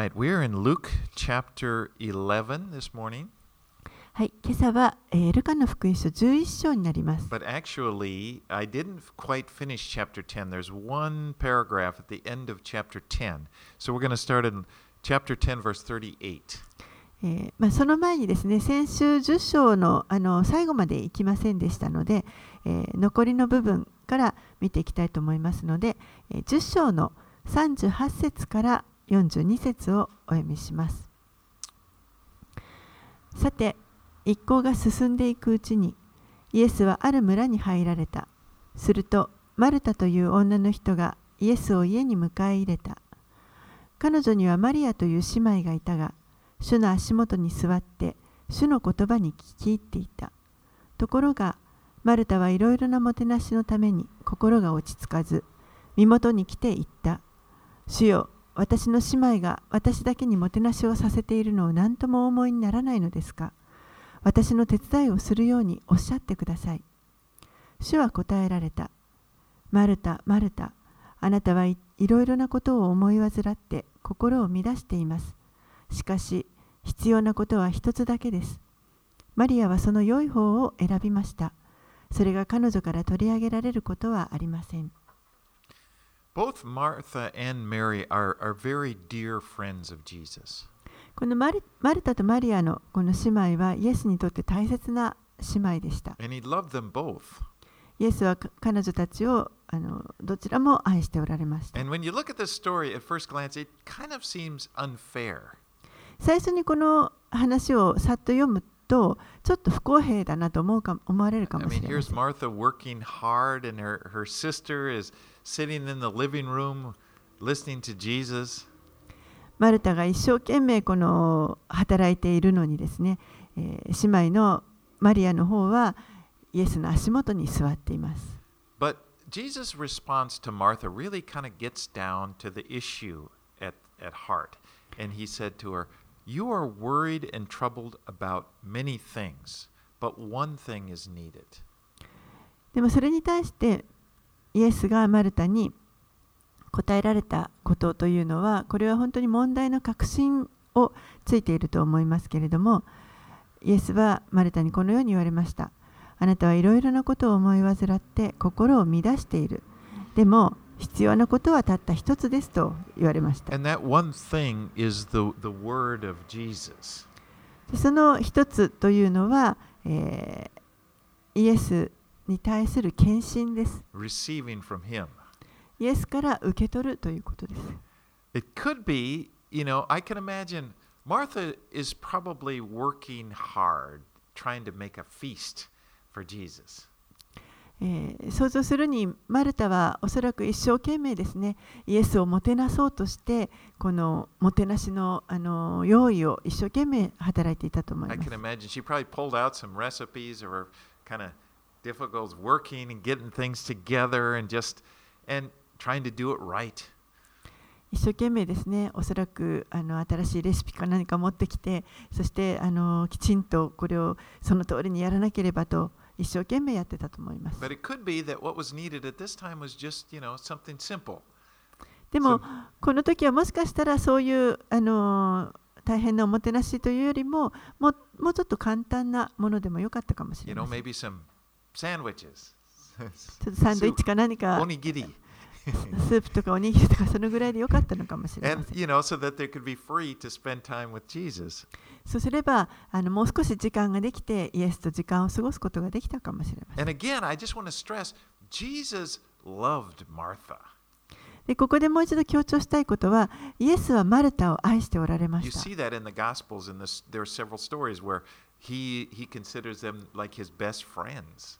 Right, we're in Luke chapter 11 this morning, はい、今朝は、えールカの福音書11章になります。but actually, I didn't quite finish chapter 10. There's one paragraph at the end of chapter 10. So we're going to start in chapter 10, verse 38. えーまあ、その前にですね、先週10章のあの最後まで行きませんでしたので、えー残りの部分から見ていきたいと思いますので、えー10章の38節から42節をお読みします。さて、一行が進んでいくうちに、イエスはある村に入られた。すると、マルタという女の人がイエスを家に迎え入れた。彼女にはマリアという姉妹がいたが、主の足元に座って、主の言葉に聞き入っていた。ところが、マルタはいろいろなもてなしのために心が落ち着かず、身元に来て言った。主よ、私の姉妹が私だけにもてなしをさせているのを何とも思いにならないのですか？私の手伝いをするようにおっしゃってください。主は答えられた。マルタ、マルタ、あなたはいいろいろなことを思い患って心を乱しています。しかし、必要なことは一つだけです。マリアはその良い方を選びました。それが彼女から取り上げられることはありません。Both Martha and Mary are, are very dear friends of Jesus. このマリマルタとマリアのこの姉妹はイエスにとって大切な姉妹でした。And he loved them both. イエスはか彼女たちをあのどちらも愛しておられました。And when you look at this story at first glance, it kind of seems unfair. 最初にこの話をさっと読むと、ちょっと不公平だなと思うか思われるか I もし mean, れま here's せん。Martha working hard, and her, her sister is sitting in the living room listening to Jesus. マルタが一生懸命この働いているのにですね、えー姉妹のマリアの方はイエスの足元に座っています。 But Jesus' response to Martha really kind of gets down to the issue at, at heart. And he said to her, You are worried and troubled about many things, but one thing is needed. でもそれに対して イエスがマルタに答えられたことというのはこれは本当に問題の核心をついていると思いますけれどもイエスはマルタにこのように言われました。あなたはいろいろなことを思い患って心を乱している。でも必要なことはたった一つですと言われました。その一つというのは、えーイエスに対する献身です receiving from him. イエスから受け取るということです It could be, you know, I can imagine Martha is probably working hard trying to make a feast for Jesus. えー想像するにマルタはおそらく一生懸命ですねイエスをもてなそうとしてこのもてなしのあの用意を一生懸命働いていたと思います一生懸命ですね、おそらくあの新しいレシピか何か持ってきて、そしてあのきちんとこれをその通りにやらなければと一生懸命やってたと思います。でも、この時はもしかしたらそういうあの大変なおもてなしというよりも,も、もうちょっと簡単なものでもよかったかもしれません。Sandwiches. ちょっとサンドイッチか何か Onigiri. スープとかおにぎりとかそのぐらいでよかったのかもしれま And, せん。you know, so that they could be free to spend time with Jesus. そうすればあのもう少し時間ができてイエスと時間を過ごすことができたかもしれません。And again, I just want to stress Jesus loved Martha. でここでもう一度強調したいことはイエスはマルタを愛しておられました。see that in the Gospels, and this, there are several stories where he, he considers them like his best friends.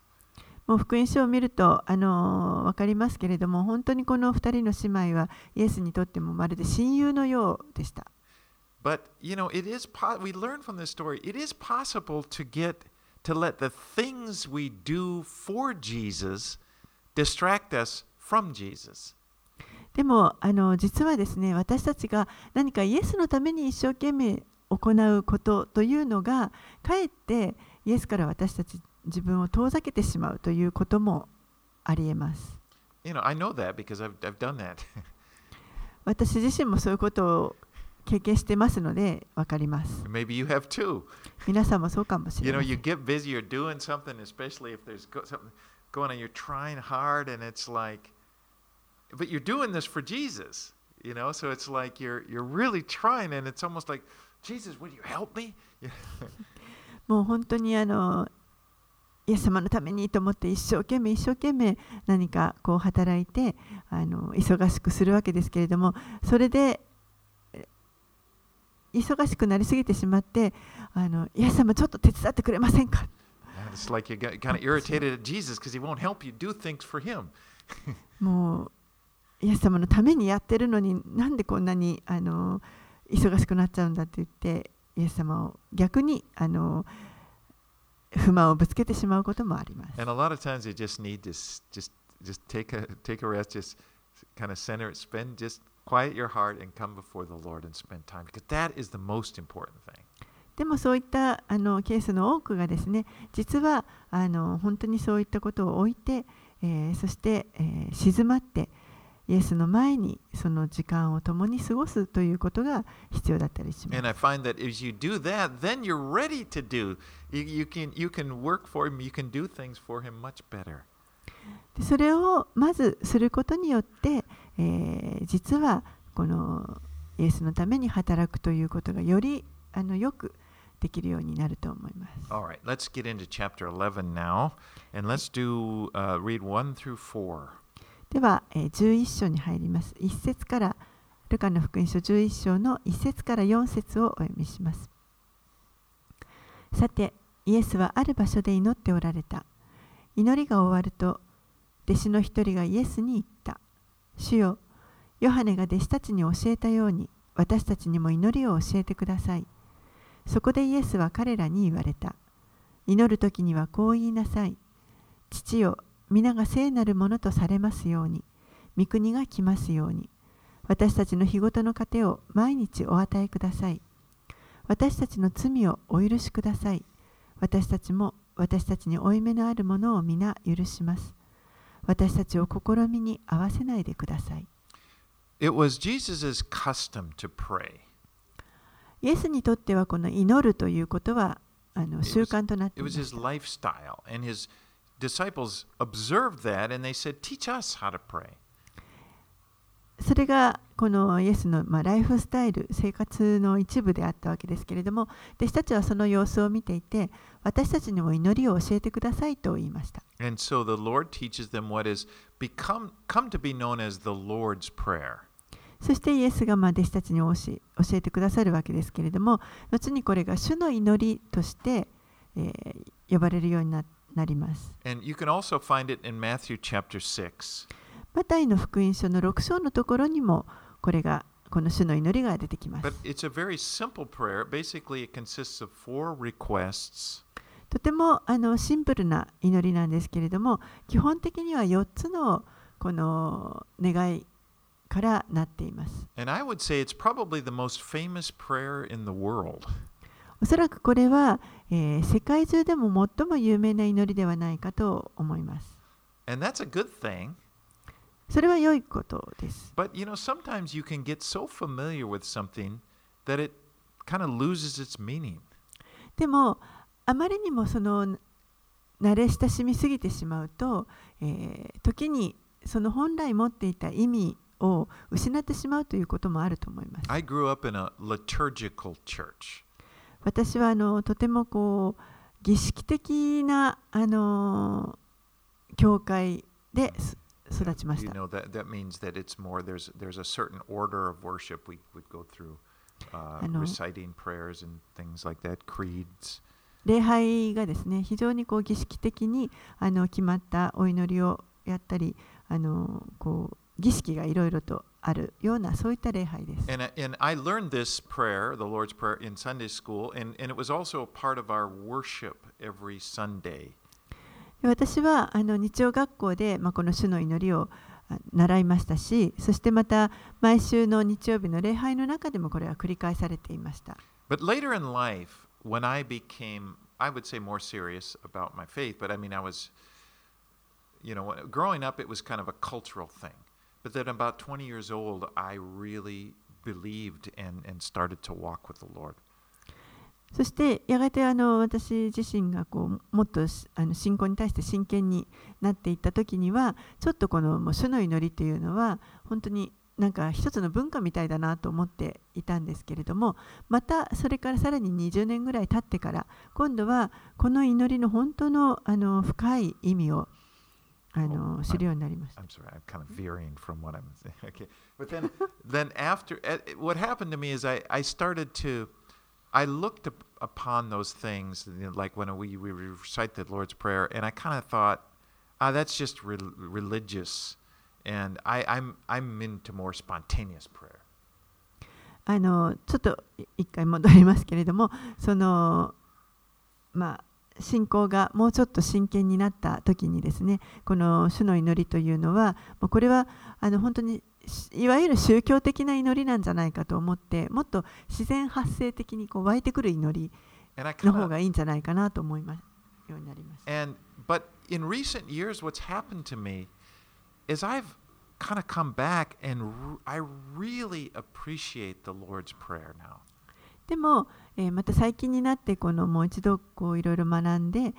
もう福音書を見るとあの分かりますけれども本当にこの2人の姉妹はイエスにとってもまるで親友のようでした。 But, you know, it is po- we learn from this story, it is possible to get to let the things we do for Jesus distract us from Jesus. でもあの実はですね私たちが何かイエスのために一生懸命 行うことというのがかえってイエスから私たち自分を遠ざけてしまうということもありえます。You know, I know that because I've, I've done that. 私自身もそういうことを経験してますので分かります。Maybe you have too. 皆さんもそうかもし You れ know, ません you get busy, you're doing something, especially if there's go- something going on, you're trying hard, and it's like, but you're doing this for Jesus, you know. So it's like you're you're really trying, and it's almost like, Jesus, will you help me? Yeah. もう本当にあのイエス様のためにと思って一生懸命一生懸命何かこう働いてあの忙しくするわけですけれどもそれでえ忙しくなりすぎてしまってあのイエス様ちょっと手伝ってくれませんか？And it's like you got kind of irritated at Jesus because he won't help you do things for him. もうイエス様のためにやってるのになんでこんなにあの忙しくなっちゃうんだって言って、イエス様を逆にあの不満をぶつけてしまうこともあります。でもそういったあのケースの多くがですね、実はあの本当にそういったことを置いて、えー、そして、えー、静まって、イエスの前にその時間を共に過ごすということが必要だったりします。それをまずすることによって、えー、実はこのイエスのために働くということがよりあのよくできるようになると思います。All right, let's get into chapter 11 now and let's do、uh, read 1 through 4. では、えー11章に入ります。1節から、ルカの福音書11章の1節から4節をお読みします。さて、イエスはある場所で祈っておられた。祈りが終わると、弟子の一人がイエスに言った。主よ、ヨハネが弟子たちに教えたように、私たちにも祈りを教えてください。そこでイエスは彼らに言われた。祈る時にはこう言いなさい。父よ、皆が聖なるものとされますように、御国が来ますように、私たちの日ごとの糧を毎日お与えください。私たちの罪をお許しください。私たちも私たちに負い目のあるものを皆許します。私たちを試みに合わせないでください。It was Jesus' custom to pray. イエスにとってはこの祈るということはあの習慣となってい It ま was す his。lifestyle, and his disciples observed that and they said, Teach us how to pray. それがこのイエスの、まあ、ライフスタイル、生活の一部であったわけですけれども、弟子たちはその様子を見ていて、私たちにも祈りを教えてくださいと言いました。And so the Lord teaches them what is become come to be known as the Lord's Prayer. そしてイエスがまあ弟子たちに教え教えてくださるわけですけれども、後にこれが主の祈りとして、えー呼ばれるようにななります。マタイの福音書の6章のところにも、これが、この主の祈りが出てきます。とてもあのシンプルな祈りなんですけれども、基本的には4つのこの願い。からなっていますおそらくこれはえー世界中でも最も有名な祈りではないかと思います And that's a good thing. それは良いことです But you know, sometimes you can get so familiar with something that it kind of loses its meaning. でもあまりにもその慣れ親しみすぎてしまうと、えー時にその本来持っていた意味を失ってしまうということもあると思います I grew up in a liturgical church. 私はあのとてもこう儀式的なあの教会で育ちました。礼拝がですね非常にこう儀式的にあの決まったお祈りをやったりあのこう儀式がいろと。あるようなそういった礼拝です。And, and I learned this prayer, the Lord's Prayer, in Sunday school, and, and it was also a part of our worship every Sunday. で私はあの日曜学校で、まあ、この主の祈りをあ習いましたしそしてまた毎週の日曜日の礼拝の中でもこれは繰り返されていました。But later in life, when I became, I would say, more serious about my faith, but I mean, I was, you know, growing up, it was kind of a cultural thing. But then about 20 years old, I really believed and, and started to walk with the Lord. そしてやがてあの私自身がこうもっとあの信仰に対して真剣になっていった時にはちょっとこのもう主の祈りというのは本当になんか一つの文化みたいだなと思っていたんですけれどもまたそれからさらに20年ぐらい経ってから今度はこの祈りの本当のあの深い意味を あの知るようになりました。 I'm sorry, I'm kind of veering from what I'm saying. Okay, but then, then after, eh, what happened to me is I, I started to, I looked up, upon those things, you know, like when we, we recite the Lord's Prayer, and I kind of thought, ah, that's just re- religious, and I, I'm I'm into more spontaneous prayer. あのちょっとい一回戻りますけれどもそのまあ 信仰がもうちょっと真剣になった時にですねこの主の祈りというのはもうこれはあの本当にしいわゆる宗教的な祈りなんじゃないかと思ってもっと自然発生的にこう湧いてくる祈りの方がいいんじゃないかなと思いますようになりました。And but in recent years, what's happened to me is I've kind of come back and I really appreciate the Lord's Prayer now. でも、また最近になってこのもう一度こういろいろ学んで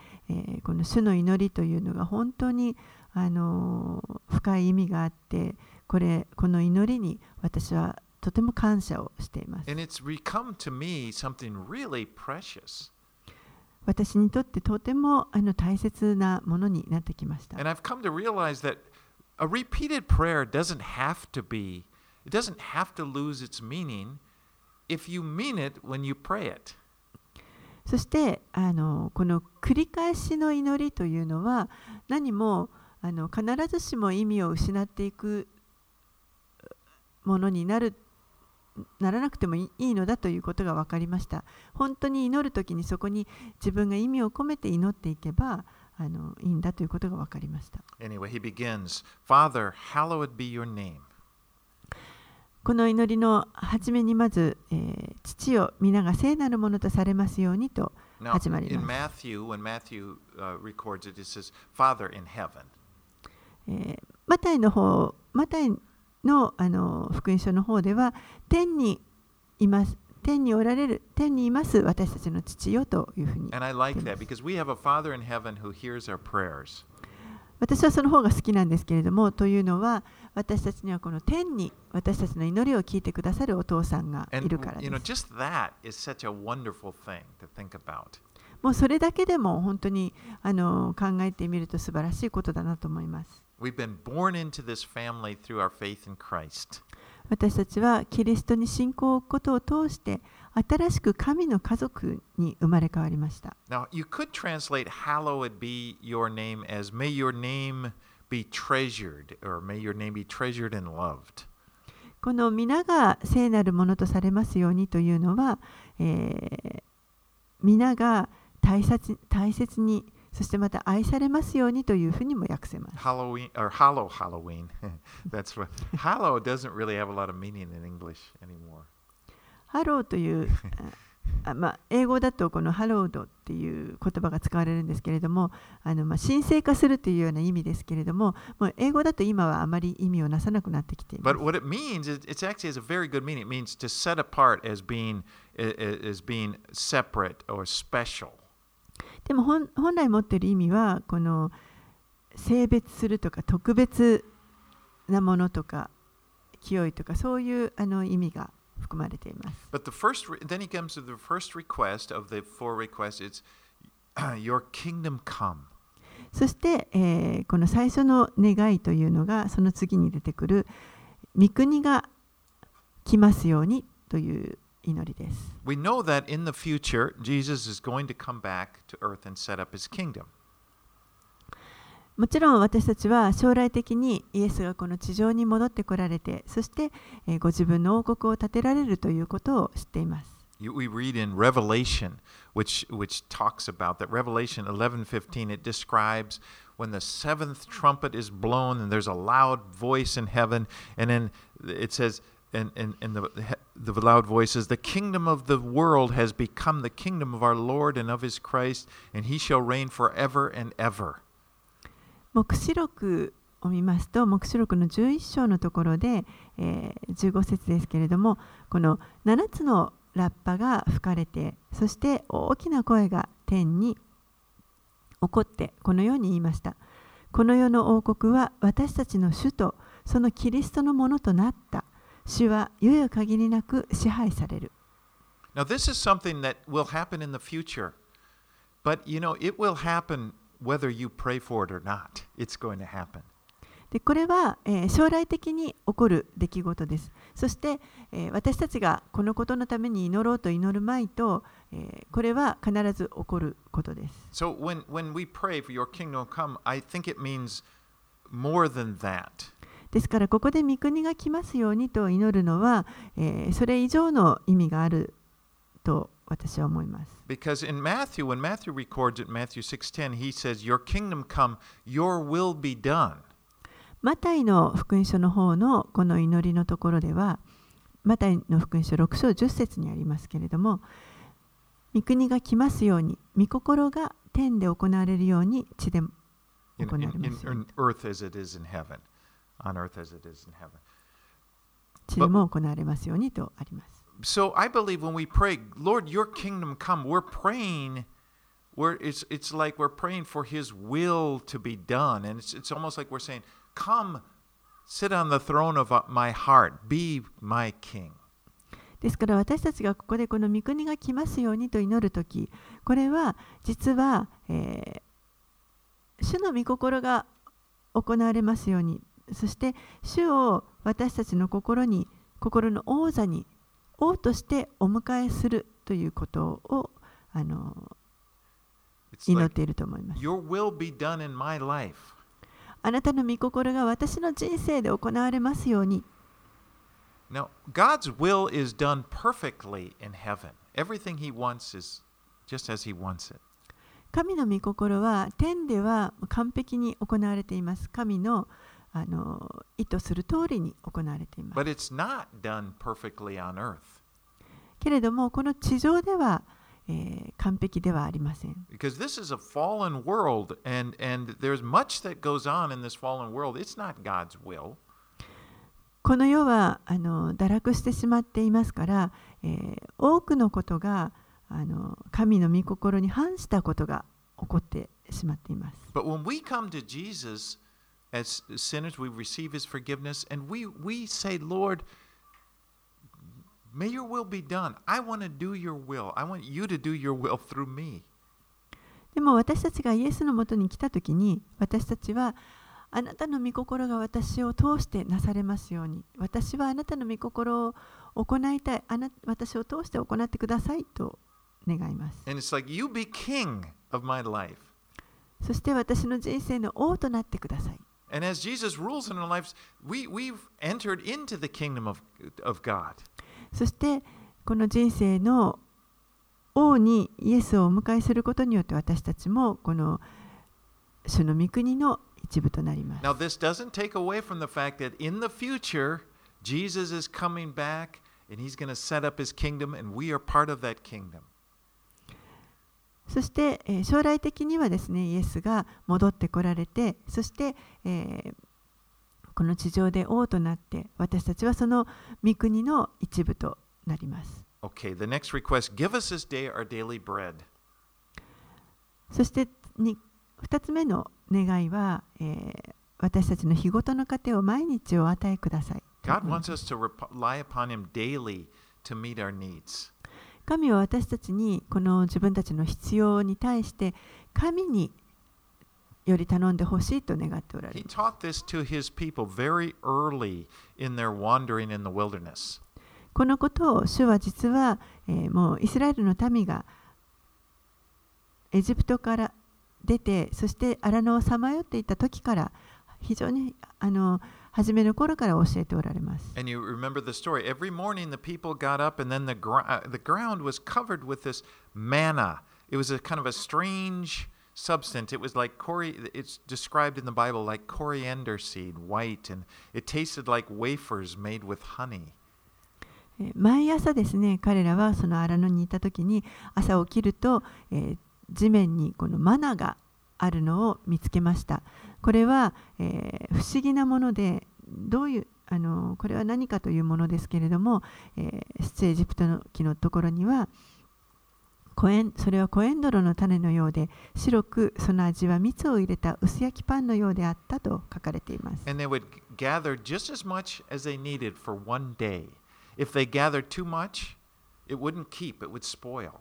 この主の祈りというのが本当にあの深い意味があってこれこの祈りに私はとても感謝をしています。私にとってとてもあの大切なものになってきました。And I've come to realize that a repeated prayer doesn't have to be, it doesn't have to lose its meaning. If you mean it when you pray it. そしてあのこの繰り返しの祈りというのは何もあの必ずしも意味を失っていくものになるならなくてもいいのだということが分かりました。本当に祈るときにそこに自分が意味を込めて祈っていけばあのいいんだということが分かりました。Anyway, he begins, Father, hallowed be your name. この祈りの初めにまず、え、父を皆が聖なるものとされますようにと始まります。え、マタイの方、マタイの,あの福音書の方では、天にいます。天におられる天にいます私たちの父よというふうに。私はその方が好きなんですけれども、というのは、私たちにはこの天に私たちの祈りを聞いてくださるお父さんがいるからです。もうそれだけでも本当にあの考えてみると素晴らしいことだなと思います。私たちはキリストに信仰を置くことを通して新しく神の家族に生まれ変わりました。Treasured, or may your name be treasured and loved. この皆が聖なるものとされますようにというのは、えー皆が大切大切にそしてまた愛されますようにというふうにも訳せます。Halloween, or hallow Halloween. That's what hallow doesn't really have a lot of meaning in English anymore. ハローというあまあ、英語だとこのハロードっていう言葉が使われるんですけれどもあの、まあ、神聖化するというような意味ですけれどももう英語だと今はあまり意味をなさなくなってきています But。what it means is it's actually has a very good meaning. It means to set apart as being as being separate or special. でも本本来持っている意味はこの性別するとか特別なものとか清いとかそういうあの意味が含まれています。But the first, then he comes to the first request of the four requests. It's your kingdom come. そして、えーこの最初の願いというのがその次に出てくる御国が来ますようにという祈りです。We know that in the future, Jesus is going to come back to earth and set up his kingdom. もちろん私たちは将来的にイエスがこの地上に戻ってこられてそして、えーご自分の王国を建てられるということを知っています。 You, we read in Revelation, which which talks about that. Revelation 11:15 it describes when the seventh trumpet is blown and there's a loud voice in heaven, and then it says, and, and, and the the loud voice says, "The kingdom of the world has become the kingdom of our Lord and of His Christ, and He shall reign forever and ever." 黙示録を見ますと、黙示録の11章のところで、えー、15節ですけれども、この7つのラッパが吹かれて、そして大きな声が天に起こって、このように言いました。この世の王国は私たちの主とそのキリストのものとなった。主は世々限りなく支配される。Now, this is something that will happen in the future. But, you know, it will happen whether you pray for it or not. It's going to happen. でこれは、えー、将来的に起こる出来事です。そして、えー、私たちがこのことのために祈ろうと祈るまいと、えー、これは必ず起こることです。So when, when we pray for your kingdom come, I think it means more than that. ですからここで御国が来ますようにと祈るのは、えー、それ以上の意味があると私は思います。Because in Matthew, when Matthew records it, Matthew 6:10, he says, Your kingdom come, your will be done. マタイの福音書の方のこの祈りのところでは、マタイの福音書6章10節にありますけれども、御国が来ますように、御心が天で行われるように地で行われますように。地でも行われますようにとあります。So I believe when we pray, Lord, your kingdom come, we're praying. We're, it's, it's like we're praying for his will to be done. And it's, it's almost like we're saying, Come, sit on the throne of my heart, be my king. ですから私たちがここでこの御国が来ますようにと祈るとき、これは実は、えー、主の御心が行われますように、そして主を私たちの心に、心の王座に 王としてお迎えするということをあの祈っていると思います。あなたの御心が私の人生で行われますように。Now, God's will is done perfectly in heaven. Everything He wants is just as He wants it. 神の御心は天では完璧に行われています。神のあの意図する通りに行われています。But it's not done perfectly on earth. けれどもこの地上では、完璧ではありません。この世はあの堕落してしまっていますから、多くのことがあの神の御心に反したことが起こってしまっています。May your will be done. I want to do your will. I want you to do your will through me. でも私たちがイエスのもとに来たときに私たちはあなたの御心が私を通してなされますように私はあなたの御心を行いたいあな私を通して行ってくださいと願います。And it's like, you be king of my life. そして私の人生の王となってください。And as Jesus rules in our lives, we, we've entered into the kingdom of, of God. そしてこの人生の王にイエスをお迎えすることによって私たちもこの主の御国の一部となります。Now, this doesn't take away from the fact that in the future, Jesus is coming back and he's going to set up his kingdom and we are part of that kingdom. そして、えー、将来的にはですね、イエスが戻ってこられて、そして、えー、この地上で王となって私たちはその御国の一部となります。Okay, the next request, give us this day our daily bread. そしてに2つ目の願いは、えー、私たちの日ごとの糧を毎日お与えください。God wants us to rely upon Him daily to meet our needs. 神は私たちにこの自分たちの必要に対して神により頼んでほしいと願っておられる。このことを主は実は、えー、もうイスラエルの民がエジプトから出て、そして荒野をさまよっていた時から非常にあの初めの頃から教えておられます。And you remember the story. Every morning the people got up and then the, gr the ground was covered with this manna. It was a kind of a strange substance. It was like cori it's described in the Bible like coriander seed, white, and it tasted like wafers made with honey. 毎朝ですね、彼らはその荒野にいた時に朝起きると、えー、地面にこのマナがあるのを見つけました。これは、えー不思議なものでどういうあのこれは何かというものですけれども、えー出エジプトの木のところにはコエンそれはコエンドロの種のようで白くその味は蜜を入れた薄焼きパンのようであったと書かれています。And they would gather just as much as they needed for one day. If they gathered too much, it wouldn't keep, it would spoil.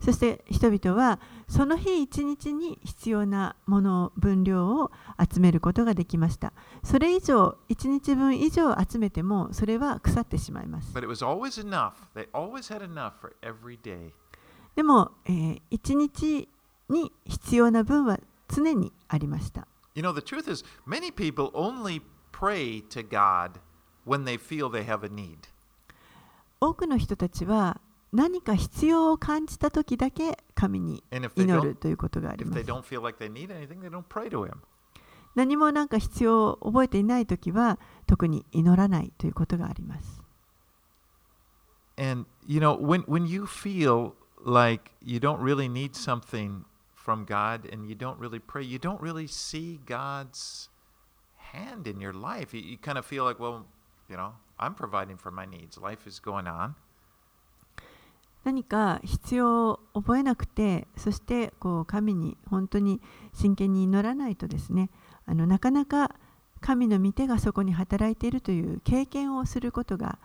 そして人々はその日一日に必要なもの分量を集めることができました。それ以上、一日分以上集めてもそれは腐ってしまいます。But it was always enough. They always had enough for every day. でも、えー一日に必要な分は常にありました。You know, the truth is, many people only pray to God when they feel they have a need. 多くの人たちは何か必要を感じた時だけ神に祈るということがあります。like anything. 何もなんか必要を覚えていない時は特に祈らないということがあります。And you know, when when you feel like you don't really need something from God and you don't really pray, you don't really see God's hand in your life. You, you kind of feel like, well, you know, I'm providing for my needs. Life is going on. 何か必要を覚えなくてそしてこう神に本当に真剣に祈らないとですねあのなかなか神の御手がそこに働いているという経験をすることが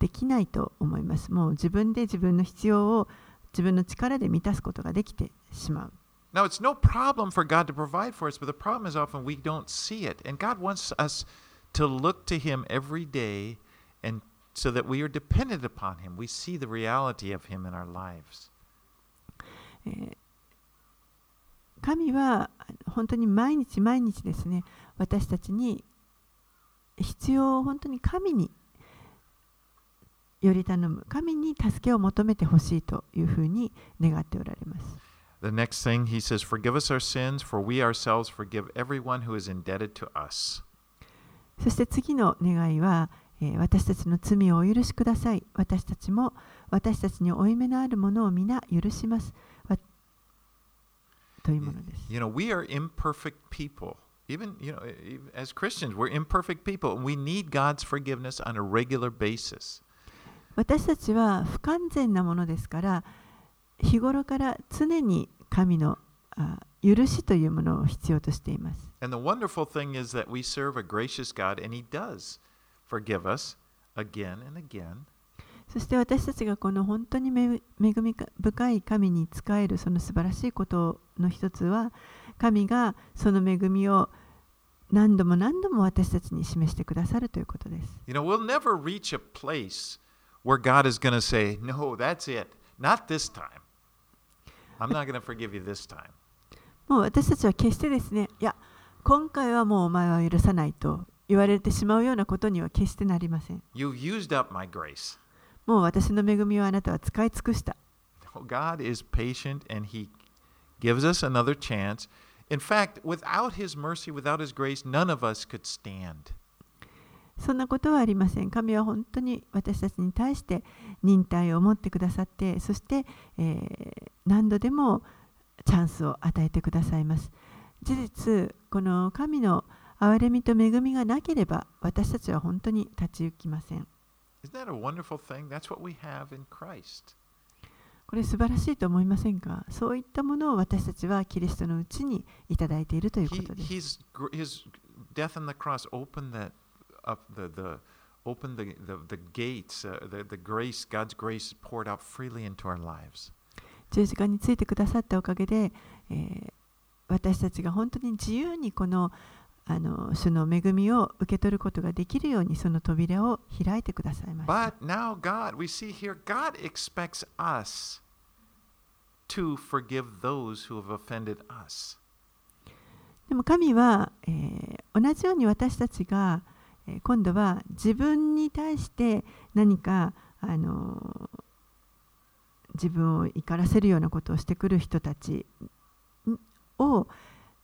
できないと思いますもう自分で自分の必要を自分の力で満たすことができてしまう Now, it's no problem for God to provide for us, but the problem is often we don't see it. And God wants us to look to Him every day and so that we are dependent upon Him. We see the reality of Him in our lives. えー神は本当に毎日毎日ですね私たちに必要を本当に神により頼む神に助けを求めてほしいというふうに願っておられます The next thing he says, Forgive us our sins, for we ourselves forgive everyone who is indebted to us. そして次の願いは、えー私たちの罪をお許しください私たちも私たちに負い目のあるものを皆許しますわというものです You know, we are imperfect people. Even, you know, as Christians, we're imperfect people, and we need God's forgiveness on a regular basis. 私たちは不完全なものですから日頃から常に神の許しというものを必要としています。And the そして私たちがこの本当に恵み深い神に仕えるその素晴らしいことの一つは神がその恵みを何度も何度も私たちに示してくださるということです。You know, we'll never reach a place where God is going to say, No, that's it. Not this time. I'm not going to forgive you this time. もう私たちは決してですね、いや、今回はもうお前は許さないと言われてしまうようなことには決してなりません。 You've used up my grace. もう私の恵みをあなたは使い尽くした。 No, God is patient and He gives us another chance. In fact, without His mercy, without His grace, none of us could stand. そんなことはありません。神は本当に私たちに対して忍耐を持ってくださって、そして、えー何度でもチャンスを与えてくださいます。事実、この神の憐れみと恵みがなければ、私たちは本当に立ち行きません。これ素晴らしいと思いませんか？そういったものを私たちはキリストのうちにいただいているということです。up the the open the the, the gates the the grace God's grace poured out freely into our lives. 十字架についてくださったおかげで、えー、私たちが本当に自由にこの,あの主の恵みを受け取ることができるようにその扉を開いてくださいました。でも神は、えー、同じように私たちが、今度は自分に対して何か、あの自分を怒らせるようなことをしてくる人たちを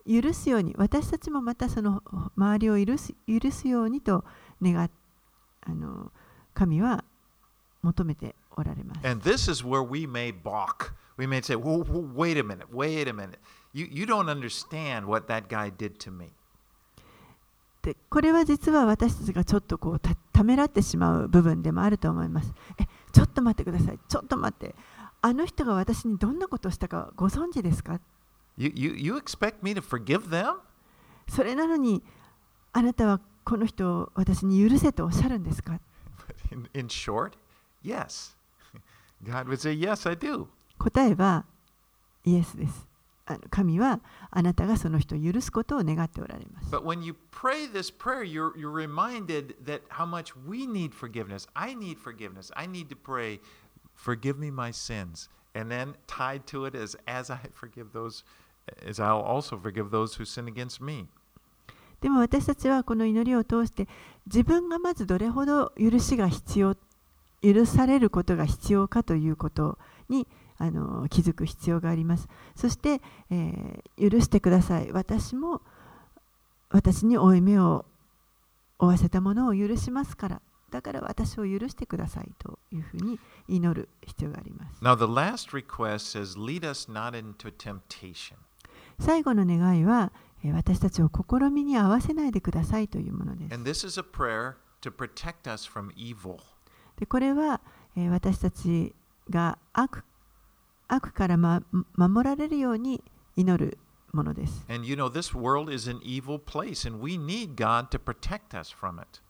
許すように私たちもまたその周りを許す許すようにと願あの神は求めておられます。And this is where we may balk. We may say, whoa, whoa, wait a minute, wait a minute. You, you don't understand what that guy did to me. でこれは実は私たちがちょっとこうたためらってしまう部分でもあると思います。え、ちょっと待ってください。ちょっと待って。あの人が私にどんなことをしたかご存知ですか？You, you, you expect me to forgive them? それなのにあなたはこの人を私に許せとおっしゃるんですか？In, in short, yes. God would say, Yes, I do. 答えはイエスです。神はあなたがその人を許すことを願っておられます。But when you pray this prayer, you're, you're reminded that how much we need forgiveness. I need forgiveness. I need to pray, Forgive me my sins. And then tied to it is, As I forgive those, as I'll also forgive those who sin against me. でも私たちはこの祈りを通して自分がまずどれほど許しが必要許されることが必要かということにあの気づく必要があります。そして、えー許してください。私も私に負い目を負わせたものを許しますから。だから私を許してくださいというふうに祈る必要があります。Now, the last request says, Lead us not into temptation. 最後の願いはえー私たちを試みに合わせないでくださいというものです。And this is a prayer to protect us from evil. でこれは、えー私たちが悪悪から、ま、守られるように祈るものです。And you know, this world is an evil place, and we need God to protect us from it.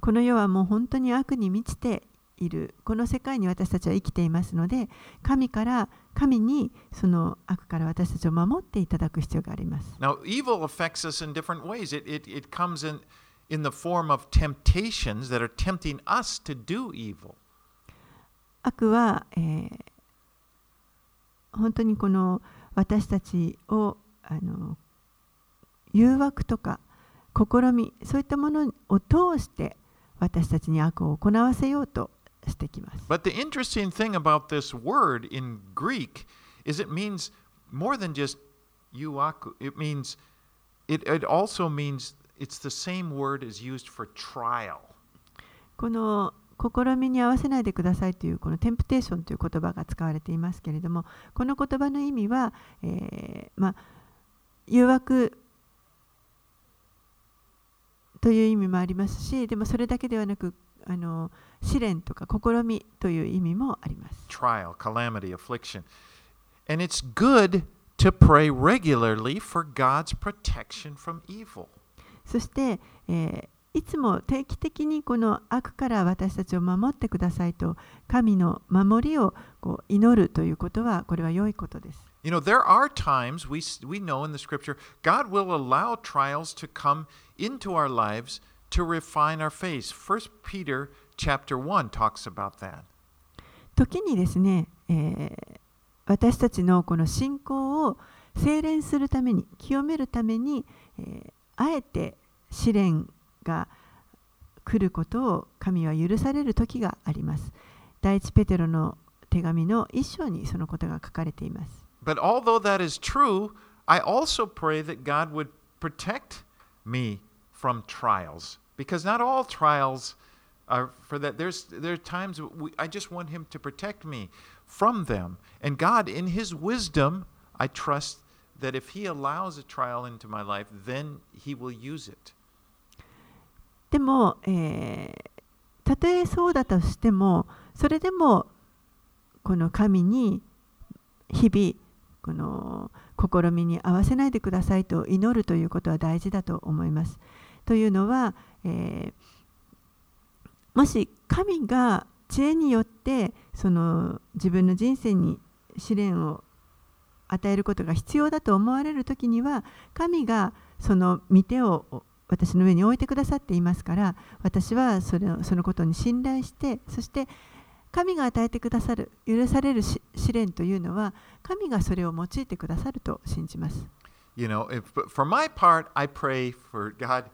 この世はもう本当に悪に満ちている。この世界に私たちは生きていますので、神から、神にその悪から私たちを守っていただく必要があります。Now, evil affects us in different ways. It, it, it comes in, in the form of temptations that are tempting us to do evil. 悪は、えー本当にこの私たちをあの誘惑とか試みそういったものを通して私たちに悪を行わせようとしてきます。But the interesting thing about this word in Greek is it means more than just yuaku. It means, it, it also means it's the same word as used for trial. この試みに合わせないでくださいというこのテンプテーションという言葉が使われていますけれどもこの言葉の意味は、えーまあ、誘惑という意味もありますしでもそれだけではなくあの試練とか試みという意味もあります。trial, calamity, affliction. And it's good to pray regularly for God's protection from evil. そして、えーいつも定期的にこの悪から私たちを守ってくださいと神の守りをこう祈るということはこれは良いことです。You know, there are times we, we know in the scripture God will allow trials to come into our lives to refine our faith. First Peter chapter 1 talks about that. 時にですね、えー私たちのこの信仰を精錬するために清めるために、えーあえて試練が来ることを神は許される時があります。第一ペテロの手紙の一章にそのことが書かれています。 But although that is true, I also pray that God would protect me from trials because not all trials are for that. There's there are times we, I just want Him to protect me from them, and God, in His wisdom, I trust that if He allows a trial into my life, then He will use it. でも、えーたとえそうだとしてもそれでもこの神に日々この試みに合わせないでくださいと祈るということは大事だと思います。というのは、えーもし神が知恵によってその自分の人生に試練を与えることが必要だと思われる時には神がその御手を私の上に置いてくださっていますから私はそれをそのことに信頼してそして神が与えてくださる許されるし試練というのは神がそれを用いてくださると信じます。You know, if, for my part, I pray for God,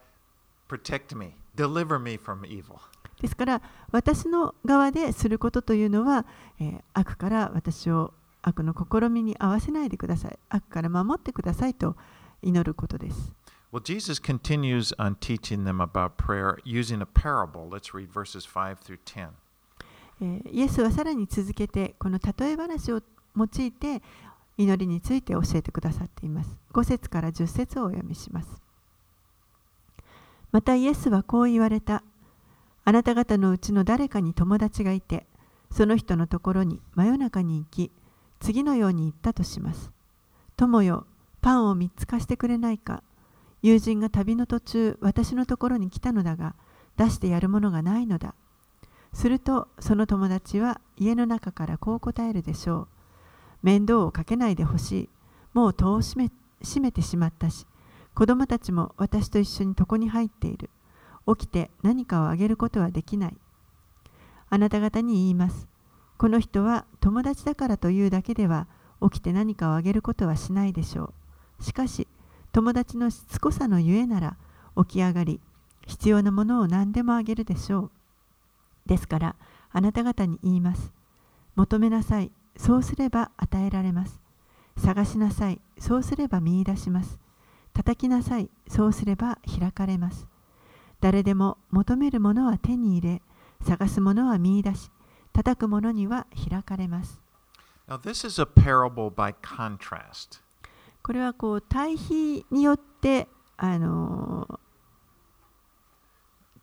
protect me, deliver me from evil. ですから私の側ですることというのは、えー悪から私を悪の試みに合わせないでください悪から守ってくださいと祈ることです。Well, Jesus continues on teaching them about prayer using a parable. Let's read verses 5 through 10. イエスはさらに続けてこの例え話を用いて祈りについて教えてくださっています。5節から10節をお読みします。またイエスはこう言われた。あなた方のうちの誰かに友達がいて、その人のところに真夜中に行き、次のように言ったとします。友よ、パンを3つ貸してくれないか。友人が旅の途中、私のところに来たのだが、出してやるものがないのだ。すると、その友達は家の中からこう答えるでしょう。面倒をかけないでほしい。もう戸を閉め閉めてしまったし、子供たちも私と一緒に床に入っている。起きて何かをあげることはできない。あなた方に言います。この人は友達だからというだけでは起きて何かをあげることはしないでしょう。しかし、友達のしつこさのゆえなら起き上がり、必要なものを何でもあげるでしょう。ですから、あなた方に言います。求めなさい。そうすれば与えられます。探しなさい。そうすれば見出します。叩きなさい。そうすれば開かれます。誰でも求めるものは手に入れ、探すものは見出し、叩くものには開かれます。Now, this is a parable by contrast. これはこう対比によって、あの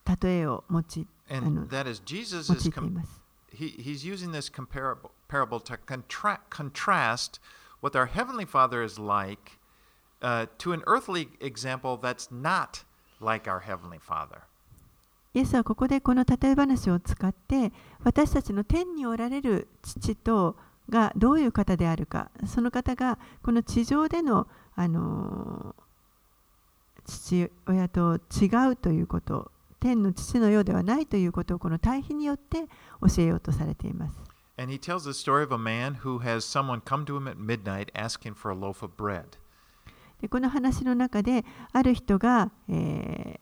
ー例えを用い is, Jesus 用いています。he, he's using this comparable parable to contra- contrast what our heavenly father is like uh, to an earthly example that's not like our heavenly father イエスはここでこの例え話を使って私たちの天におられる父とがどういう方であるかその方がこの地上での、あのー父親と違うということ天の父のようではないということをこの対比によって教えようとされています。and he tells the story of a man who has someone come to him at midnight asking for a loaf of bread でこの話の中である人が、えー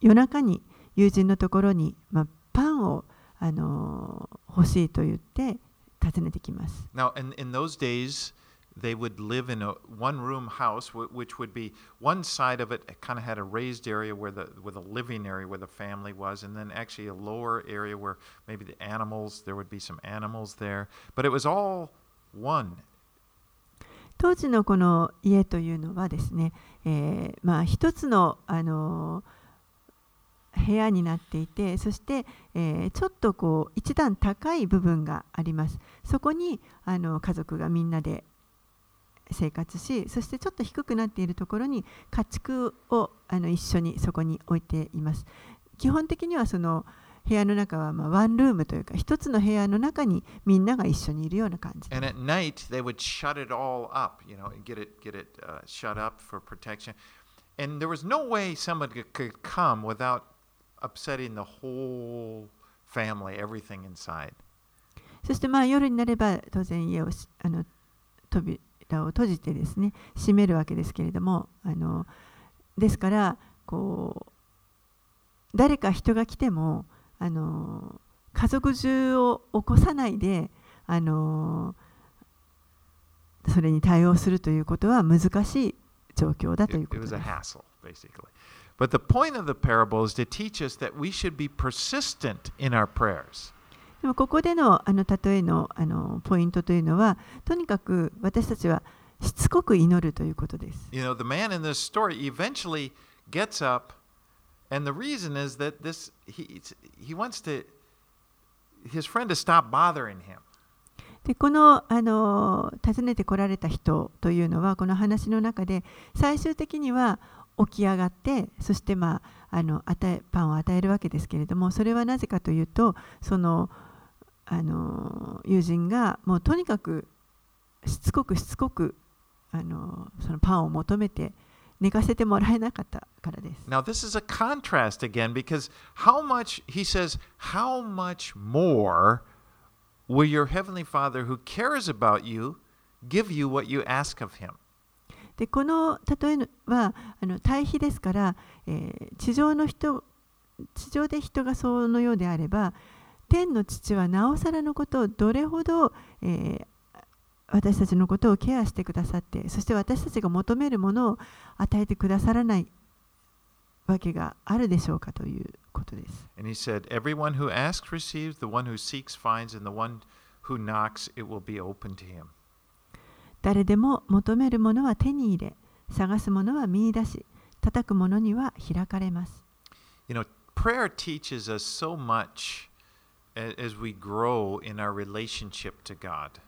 夜中に友人のところに、まあ、パンを、あのー欲しいと言って訪ねてきます。 now in, in those days they would live in a one room house wh- which would be one side of it kind of had a raised area where the with a living area where the family was and then actually a lower area where maybe the animals there would be some animals there but it was all one 当時のこの家というのはですね、えーまあ、一つの、あのー 部屋になっていてそして、えーちょっとこう一段高い部分があります。そこにあの家族がみんなで生活しそしてちょっと低くなっているところに家畜をあの一緒にそこに置いています。基本的にはその部屋の中はまあワンルームというか一つの部屋の中にみんなが一緒にいるような感じ。And at night they would shut it all up you know get it get it uh, shut up for protection. And there was no way someone could come without upsetting the whole family everything inside そしてまあ夜になれば当然家をしあの扉を閉じてですね閉めるわけですけれどもあのですからこう誰か人が来てもあの家族中を起こさないであのそれに対応するということは難しい状況だという it, こ it とです。hassle basically but the point of the parable is to teach us that we should be persistent in our prayers でもここでのあの例えのあのポイントというのはとにかく私たちはしつこく祈るということです。 You know, the man in this story eventually gets up, and the reason is that this he he wants to his friend to stop bothering him. でこのあの訪ねてこられた人というのはこの話の中で最終的には 起き上がってそして、まあ、あの与えパンを与えるわけですけれどもそれはなぜかというとそのあの友人がもうとにかくしつこくしつこくあのそのパンを求めて寝かせてもらえなかったからです。Now this is a contrast again because how much he says, how much more will your heavenly Father who cares about you give you what you ask of him? でこの例えはあの対比ですから、えー地上の人地上で人がそのようであれば天の父はなおさらのことをどれほど、えー私たちのことをケアしてくださってそして私たちが求めるものを与えてくださらないわけがあるでしょうかということです。And he said, Everyone who asks receives, the one who seeks finds, and the one who knocks it will be open to him. 誰でも求めるものは手に入れ探すものは見出し叩くものには開かれます。You know, prayer teaches us so much as we grow in our relationship to God.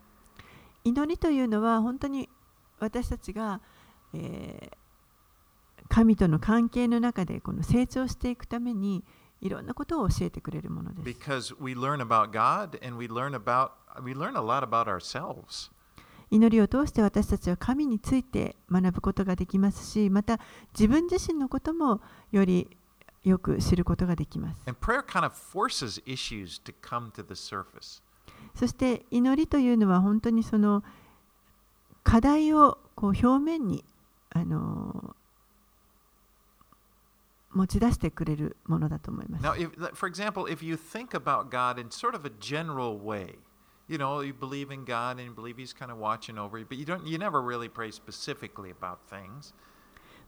祈りというのは本当に私たちが、えー神との関係の中でこの成長していくためにいろんなことを教えてくれるものです。Because we learn about God and we learn about we learn a lot about ourselves. 祈りを通して私たちは神について学ぶことができますしまた自分自身のこともよりよく知ることができます。そして祈りというのは本当にその課題をこう表面にあの持ち出してくれるものだと思います。You know, you believe in God and you believe He's kind of watching over you, but you don't, you never really pray specifically about things.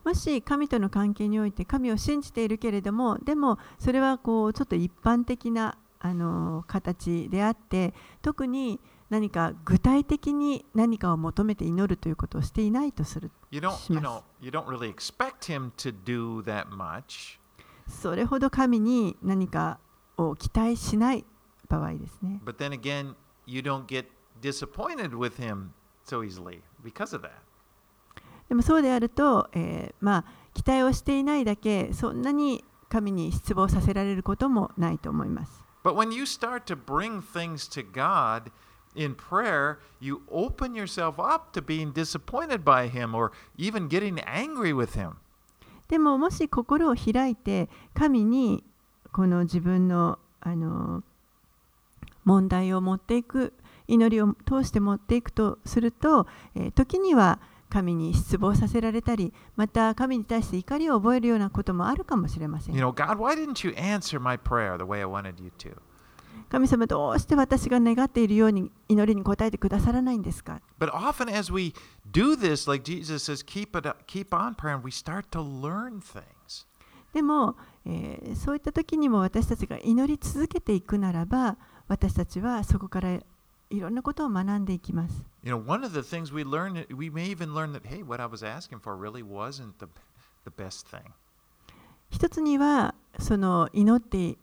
もし神との関係において神を信じているけれどもでもそれはこうちょっと一般的なあの形であって特に何か具体的に何かを求めて祈るということをしていないとする You don't, し you ます you don't really expect Him to do that much. それほど神に何かを期待しない場合ですね But then again, you don't get disappointed with Him so easily because of that. でもそうであると、えーまあ期待をしていないだけそんなに神に失望させられることもないと思います But when you start to bring things to God in prayer, you open yourself up to being disappointed by Him or even getting angry with Him. でももし心を開いて神にこの自分のあの問題を持っていく祈りを通して持っていくとすると時には神に失望させられたりまた神に対して怒りを覚えるようなこともあるかもしれません。神様どうして私が願っているように祈りに答えてくださらないんですか？でも、えー、そういった時にも私たちが祈り続けていくならば、私たちはそこからいろんなことを学んでいきます。一つには、その祈って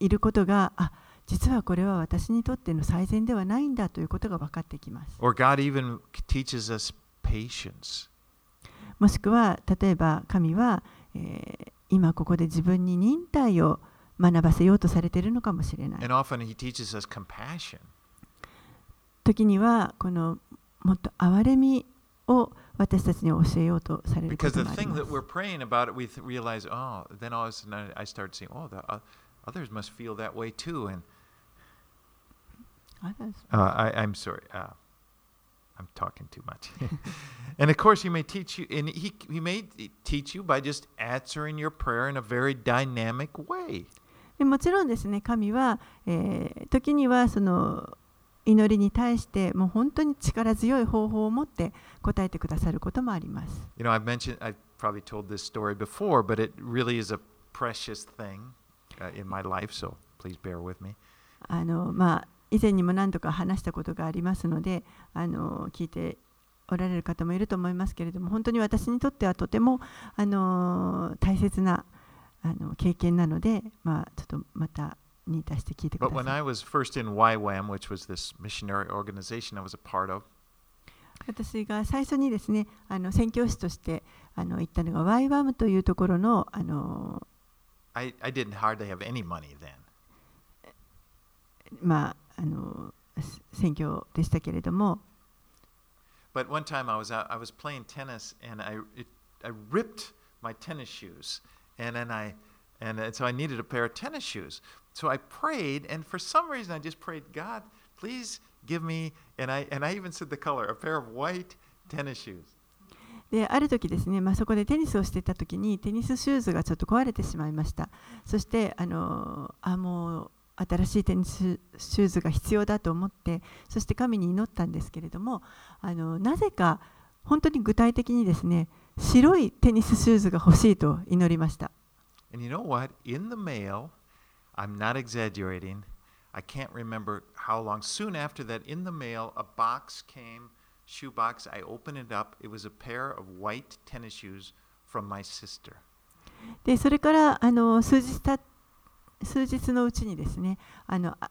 いることが、あ実はこれは私にとっての最善ではないんだということが分かってきます。もしくは、例えば神は、えー、今ここで自分に忍耐を。学ばせようとされているのかもしれない。 And often He teaches us compassion. 時にはこのもっと憐れみを私たちに教えようとされるこ Because と the もあり thing ま that す we're。praying about it, we th- realize, oh, then all of a sudden I, I start seeing, oh, the, uh, others must feel that way too. And Others. uh, I, I'm sorry, uh, I'm talking too much. and of course, He may teach you, and he, he may teach you by just answering your prayer in a very dynamic way. でもちろんですね神は、えー時にはその祈りに対してもう本当に力強い方法を持って答えてくださることもあります。You know, I've mentioned, I've probably told this story before, but it really is a precious thing uh, in my life, so please bear with me. あのまあ以前にも何度か話したことがありますのであの聞いておられる方もいると思いますけれども本当に私にとってはとてもあの大切なあの経験なので、まあ、ちょっとまたに対して聞いてく But だ when さい。I was first in YWAM, which was this missionary organization I was a part of, 私が最初にですねあの宣教師としてあの行ったのがワイワームというところのあの I, I didn't hardly have any money then. まああのせ宣教でしたけれども But one time I was out, I was playing tennis and I, it, I ripped my tennis shoes. And then I, and uh, so I needed a pair of tennis shoes. So I prayed, and for some reason I just prayed, God, please give me, and I, and I even said the color, a pair of white tennis shoes. である時ですね、まあ、そこでテニスをしていた時にテニスシューズがちょっと壊れてしまいましたそしてあのあもう新しいテニスシューズが必要だと思ってそして神に祈ったんですけれどもあのなぜか本当に具体的にですね白いテニスシューズが欲しいと祈りました And you know what? In the mail, I'm not exaggerating. I can't remember how long. Soon after that, in the mail, a box came, shoe box. I opened it up. It was a pair of white tennis shoes from my sister. でそれからあの数日た数日のうちにですねあのあ